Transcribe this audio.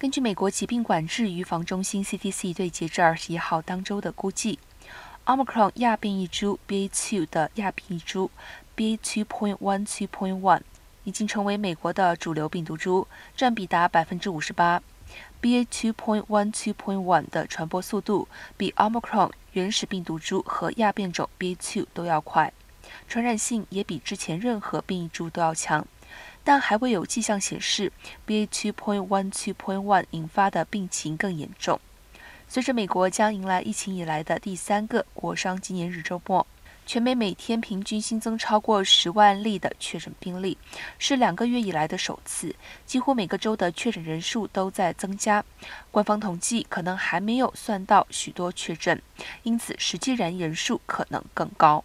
根据美国疾病管制预防中心 （CDC） 对截至二十一号当周的估计，Omicron 亚变异株 BA.2 的亚变异株 BA.2.12.1 已经成为美国的主流病毒株，占比达百分之五十八。BA.2.12.1 的传播速度比 Omicron 原始病毒株和亚变种 BA.2 都要快，传染性也比之前任何变异株都要强。但还未有迹象显示 BA.2.12.1 引发的病情更严重。随着美国将迎来疫情以来的第三个国殇纪念日周末，全美每天平均新增超过十万例的确诊病例，是两个月以来的首次。几乎每个州的确诊人数都在增加，官方统计可能还没有算到许多确诊，因此实际染人数可能更高。